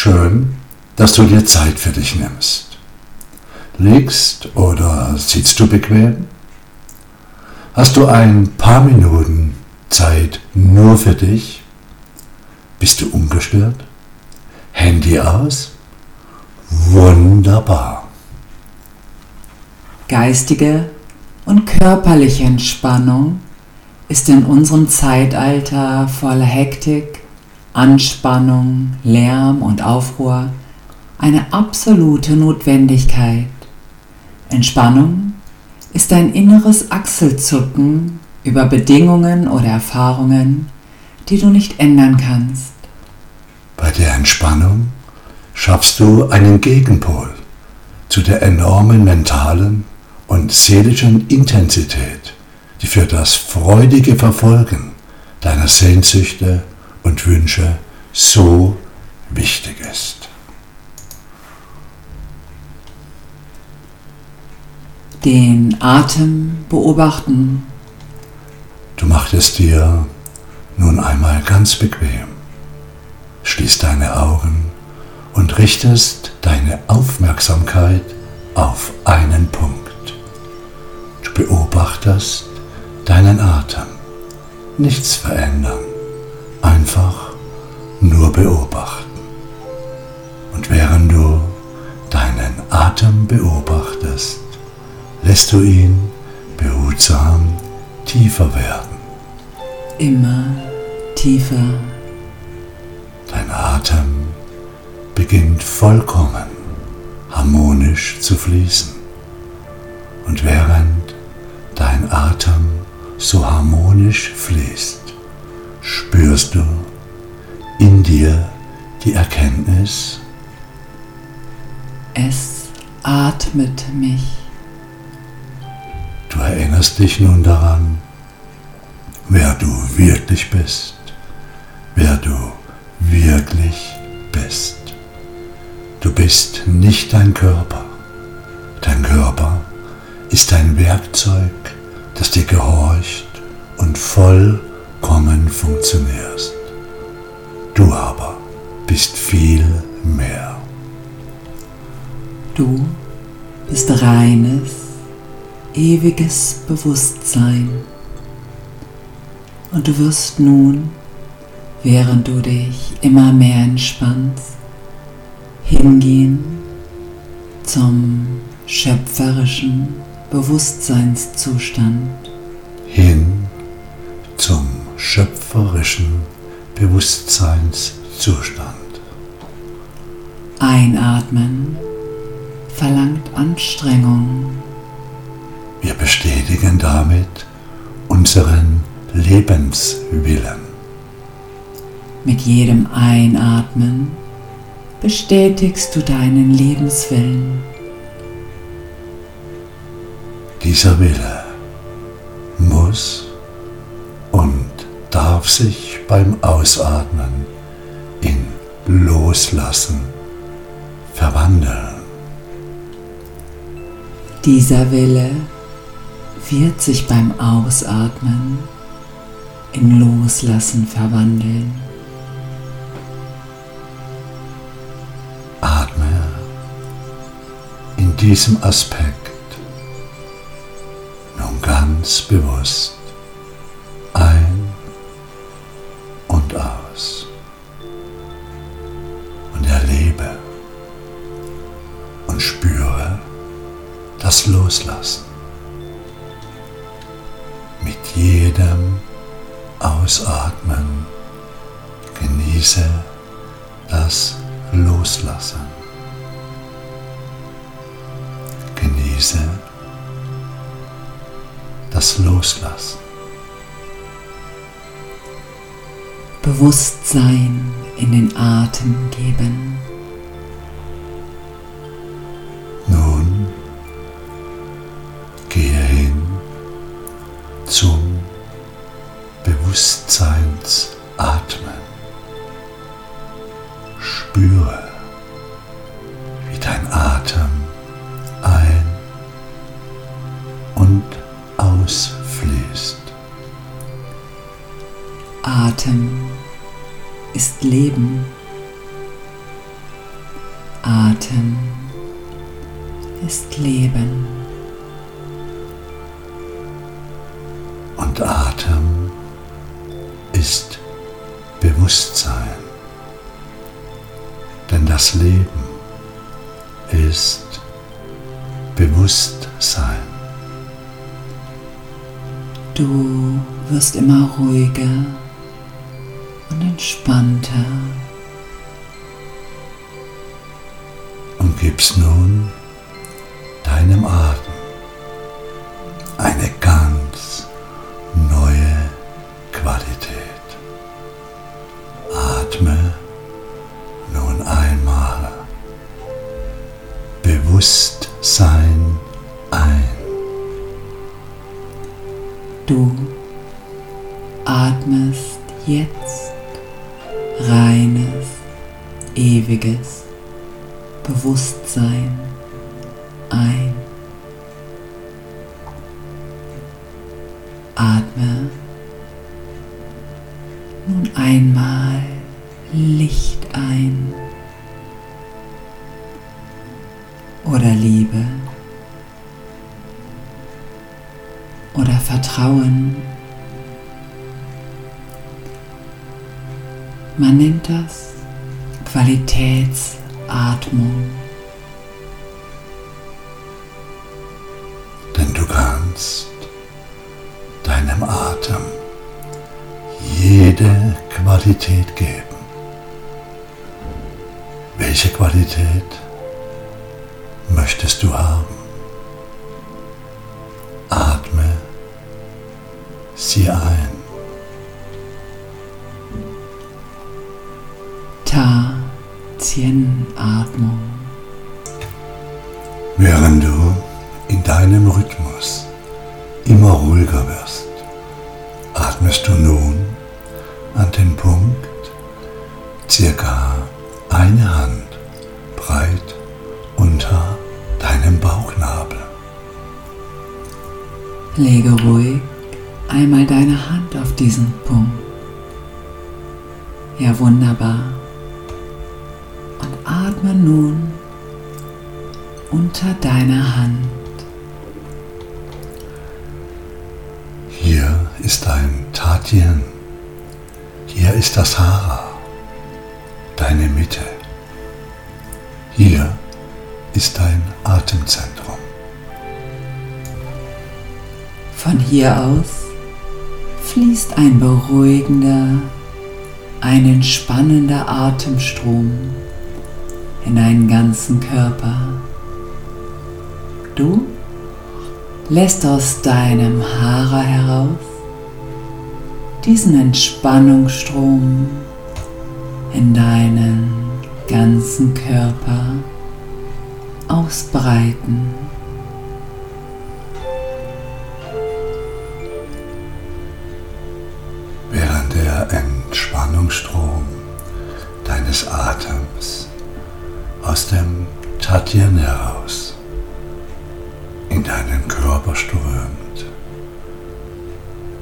Schön, dass du dir Zeit für dich nimmst. Liegst oder sitzt du bequem? Hast du ein paar Minuten Zeit nur für dich? Bist du ungestört? Handy aus? Wunderbar. Geistige und körperliche Entspannung ist in unserem Zeitalter voller Hektik, Anspannung, Lärm und Aufruhr eine absolute Notwendigkeit. Entspannung ist ein inneres Achselzucken über Bedingungen oder Erfahrungen, die du nicht ändern kannst. Bei der Entspannung schaffst du einen Gegenpol zu der enormen mentalen und seelischen Intensität, die für das freudige Verfolgen deiner Sehnsüchte und Wünsche so wichtig ist. Den Atem beobachten. Du machst es dir nun einmal ganz bequem. Schließ deine Augen und richtest deine Aufmerksamkeit auf einen Punkt. Du beobachtest deinen Atem. Nichts verändern, einfach nur beobachten. Und während du deinen Atem beobachtest, lässt du ihn behutsam tiefer werden. Immer tiefer. Dein Atem beginnt vollkommen harmonisch zu fließen. Und während dein Atem so harmonisch fließt, spürst du in dir die Erkenntnis, es atmet mich. Du erinnerst dich nun daran, wer du wirklich bist, wer du wirklich bist. Du bist nicht dein Körper. Dein Körper ist ein Werkzeug, das dir gehorcht und vollkommen funktionierst. Du aber bist viel mehr. Du bist reines, ewiges Bewusstsein. Und du wirst nun, während du dich immer mehr entspannst, hingehen zum schöpferischen Bewusstseinszustand. Hin zum schöpferischen Bewusstseinszustand. Einatmen verlangt Anstrengung. Wir bestätigen damit unseren Lebenswillen. Mit jedem Einatmen bestätigst du deinen Lebenswillen. Dieser Wille muss darf sich beim Ausatmen in Loslassen verwandeln. Dieser Wille wird sich beim Ausatmen in Loslassen verwandeln. Atme in diesem Aspekt nun ganz bewusst Loslassen. Mit jedem Ausatmen genieße das Loslassen. Genieße das Loslassen. Bewusstsein in den Atem geben. Atem ist Leben. Und Atem ist Bewusstsein. Denn das Leben ist Bewusstsein. Du wirst immer ruhiger und entspannter. Und gibst nun deinem Atem eine ganz neue Qualität. Atme nun einmal Bewusstsein ein. Du atmest jetzt reines, ewiges Bewusstsein Man nennt das Qualitätsatmung. Denn du kannst deinem Atem jede Qualität geben. Welche Qualität möchtest du haben? Atme sie ein. Ta-Tien-Atmung. Während du in deinem Rhythmus immer ruhiger wirst, atmest du nun an den Punkt circa eine Hand breit unter deinem Bauchnabel. Lege ruhig einmal deine Hand auf diesen Punkt. Ja, wunderbar. Atme nun unter deiner Hand. Hier ist ein Tatien. Hier ist das Hara, deine Mitte. Hier ist dein Atemzentrum. Von hier aus fließt ein beruhigender, ein entspannender Atemstrom in deinen ganzen Körper. Du lässt aus deinem Hara heraus diesen Entspannungsstrom in deinen ganzen Körper ausbreiten. Aus dem Tatien heraus in deinen Körper strömt,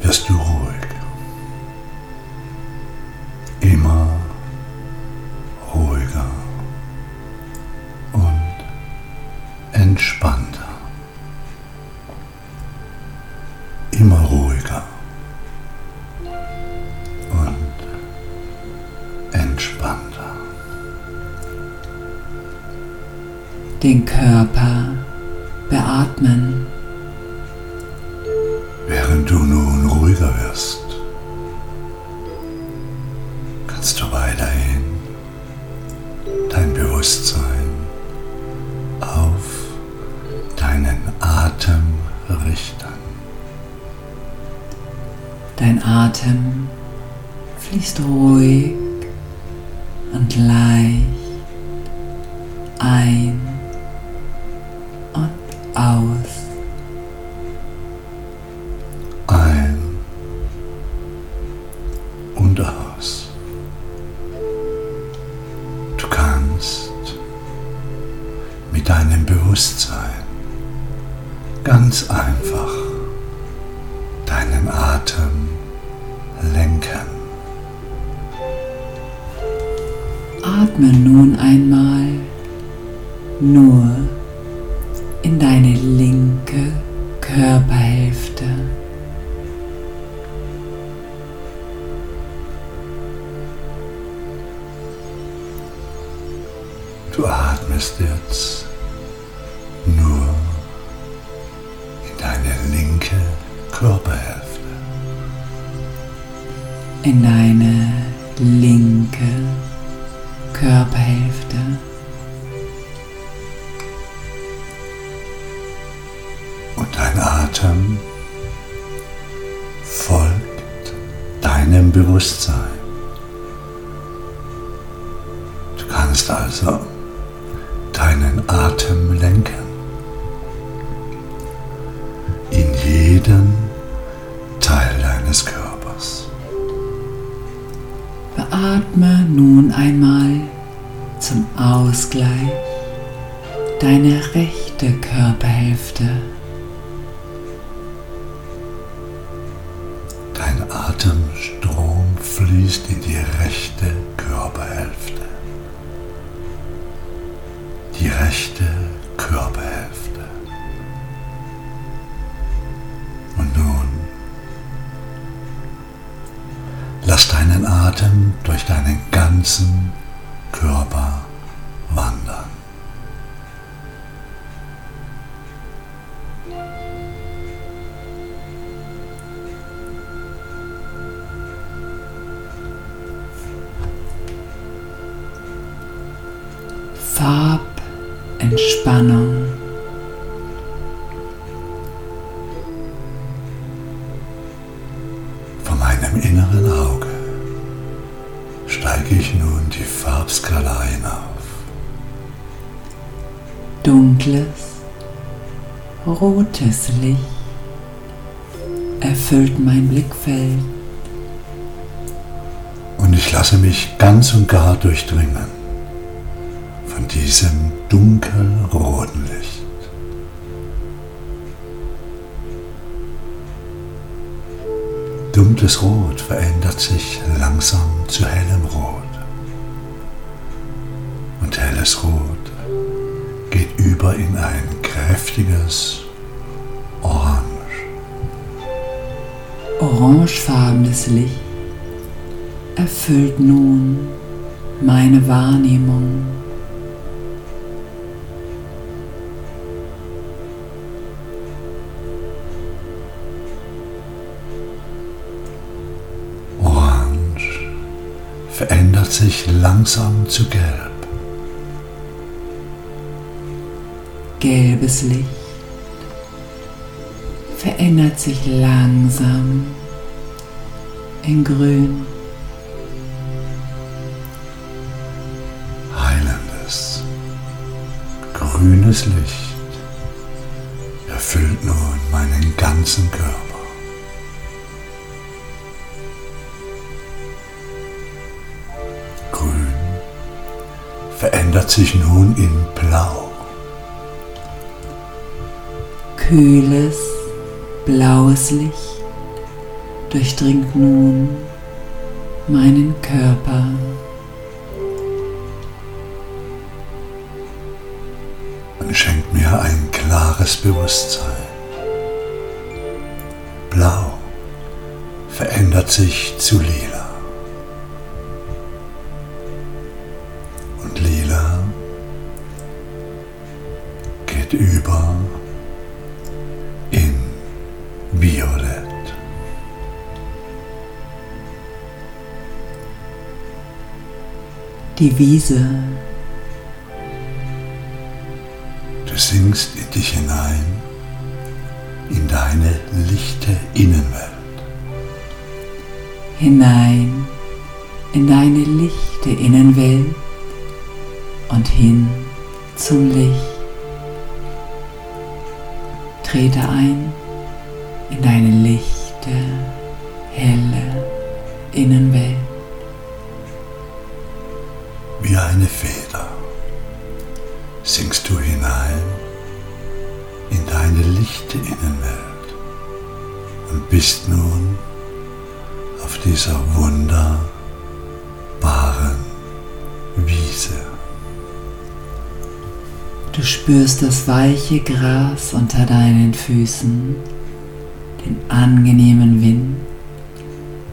wirst du ruhig. Bewusstsein auf deinen Atem richten. Dein Atem fließt ruhig und leicht ein und aus. Atme nun einmal nur in deine linke Körperhälfte. Du atmest jetzt nur in deine linke Körperhälfte. In deine linke Körperhälfte. Und dein Atem folgt deinem Bewusstsein. Du kannst also deinen Atem lenken. In jeden Teil deines Körpers. Beatme nun einmal zum Ausgleich deine rechte Körperhälfte. Dein Atemstrom fließt in die rechte Körperhälfte. Die rechte lass deinen Atem durch deinen ganzen Körper rotes Licht erfüllt mein Blickfeld. Und ich lasse mich ganz und gar durchdringen von diesem dunkelroten Licht. Dunkles Rot verändert sich langsam zu hellem Rot. Und helles Rot geht über in ein kräftiges Orangefarbenes Licht erfüllt nun meine Wahrnehmung. Orange verändert sich langsam zu gelb. Gelbes Licht verändert sich langsam in Grün. Heilendes, grünes Licht erfüllt nun meinen ganzen Körper. Grün verändert sich nun in Blau. Kühles, blaues Licht durchdringt nun meinen Körper. und schenkt mir ein klares Bewusstsein. Blau verändert sich zu lila. Die Wiese, Du sinkst in dich hinein, in deine lichte Innenwelt. hinein in deine lichte Innenwelt und hin zum Licht. Trete ein in deine lichte, helle Innenwelt. Wie eine Feder sinkst du hinein in deine lichte Innenwelt und bist nun auf dieser wunderbaren Wiese. Du spürst das weiche Gras unter deinen Füßen, den angenehmen Wind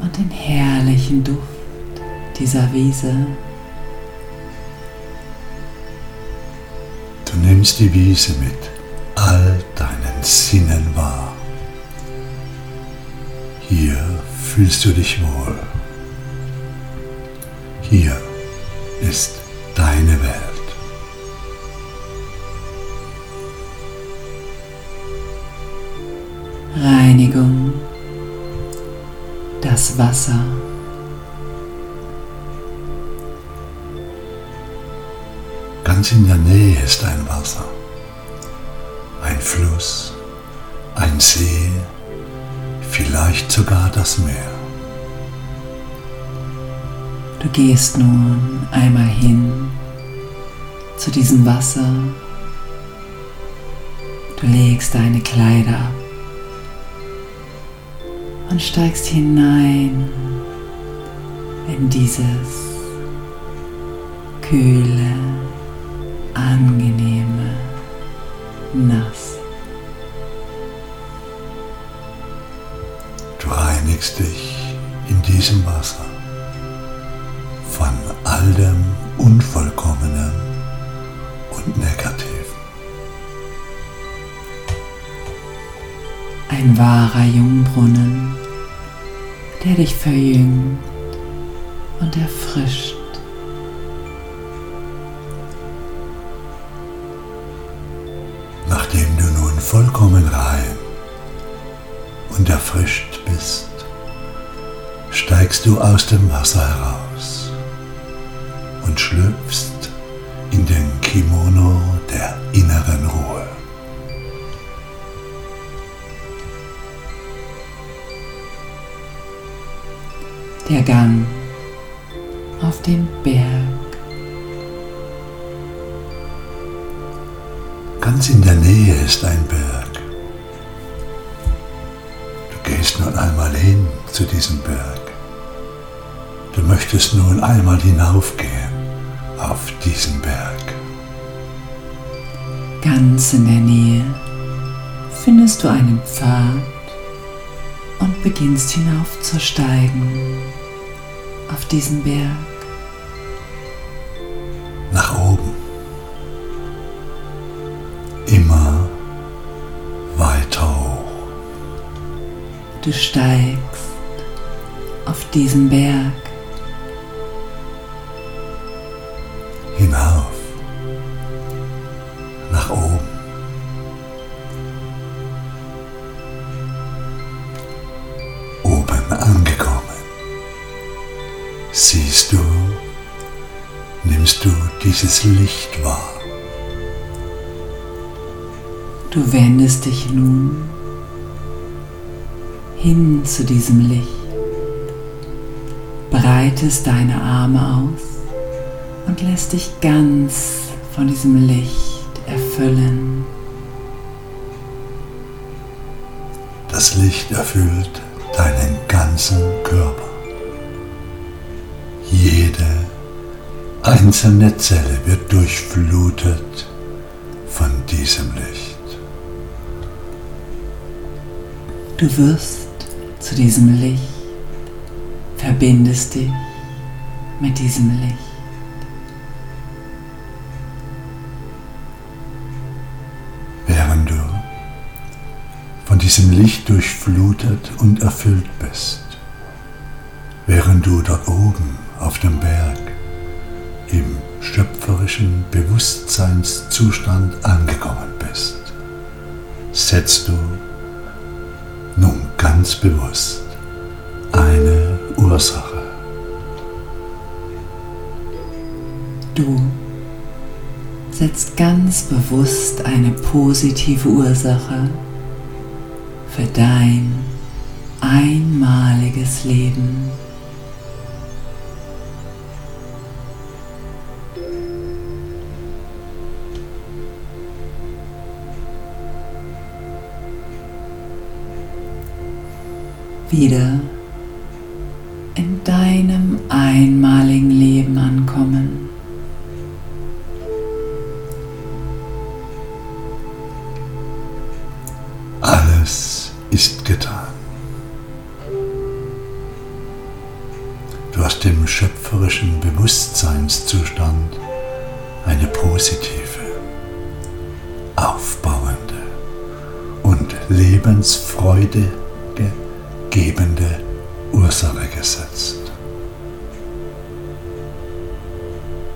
und den herrlichen Duft dieser Wiese. Nimmst die Wiese mit all deinen Sinnen wahr. Hier fühlst du dich wohl. Hier ist deine Welt. Reinigung, das Wasser. Ganz in der Nähe ist ein Wasser, ein Fluss, ein See, vielleicht sogar das Meer. Du gehst nun einmal hin zu diesem Wasser. Du legst deine Kleider ab und steigst hinein in dieses kühle, angenehme Nass. Du reinigst dich in diesem Wasser von all dem Unvollkommenen und Negativen. Ein wahrer Jungbrunnen, der dich verjüngt und erfrischt. Vollkommen rein und erfrischt bist, steigst du aus dem Wasser heraus und schlüpfst in den Kimono der inneren Ruhe. Der Gang auf den Berg. Ganz in der Nähe ist ein Berg. Du gehst nun einmal hin zu diesem Berg. Du möchtest nun einmal hinaufgehen auf diesen Berg. Ganz in der Nähe findest du einen Pfad und beginnst hinaufzusteigen auf diesen Berg. Immer weiter hoch. Du steigst auf diesen Berg Hinauf. Nach oben. Oben angekommen. Siehst du, nimmst du dieses Licht wahr. Du wendest dich nun hin zu diesem Licht, breitest deine Arme aus und lässt dich ganz von diesem Licht erfüllen. Das Licht erfüllt deinen ganzen Körper. Jede einzelne Zelle wird durchflutet von diesem Licht. Du wirst zu diesem Licht, verbindest dich mit diesem Licht. Während du von diesem Licht durchflutet und erfüllt bist, während du dort oben auf dem Berg im schöpferischen Bewusstseinszustand angekommen bist, setzt du ganz bewusst eine Ursache. Du setzt ganz bewusst eine positive Ursache für dein einmaliges Leben. wieder in deinem einmaligen Leben ankommen. Alles ist getan. Du hast dem schöpferischen Bewusstseinszustand eine positive, aufbauende und lebensfreude gebende Ursache gesetzt,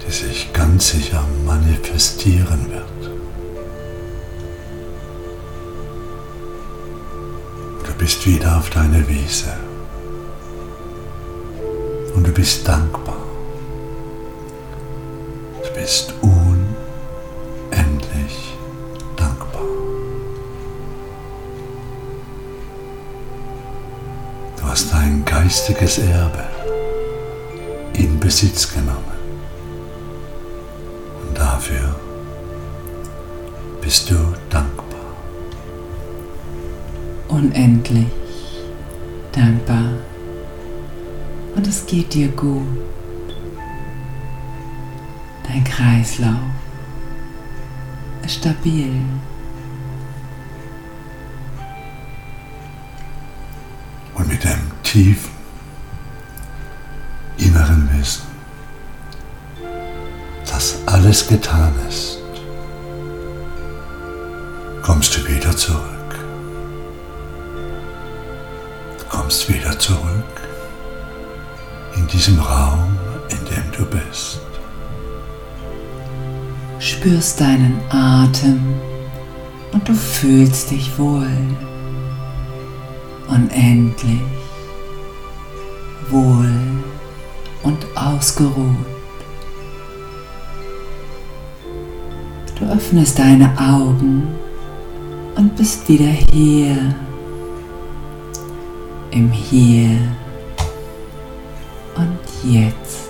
die sich ganz sicher manifestieren wird. Du bist wieder auf deiner Wiese und du bist dankbar. Du bist unendlich geistiges Erbe in Besitz genommen. Und dafür bist du dankbar. Unendlich dankbar und es geht dir gut. Dein Kreislauf ist stabil. Und mit dem tiefen inneren Wissen, dass alles getan ist, kommst du wieder zurück. Du kommst wieder zurück in diesem Raum, in dem du bist. Spürst deinen Atem und du fühlst dich wohl. Unendlich wohl und ausgeruht. Du öffnest deine Augen und bist wieder hier, im Hier und Jetzt.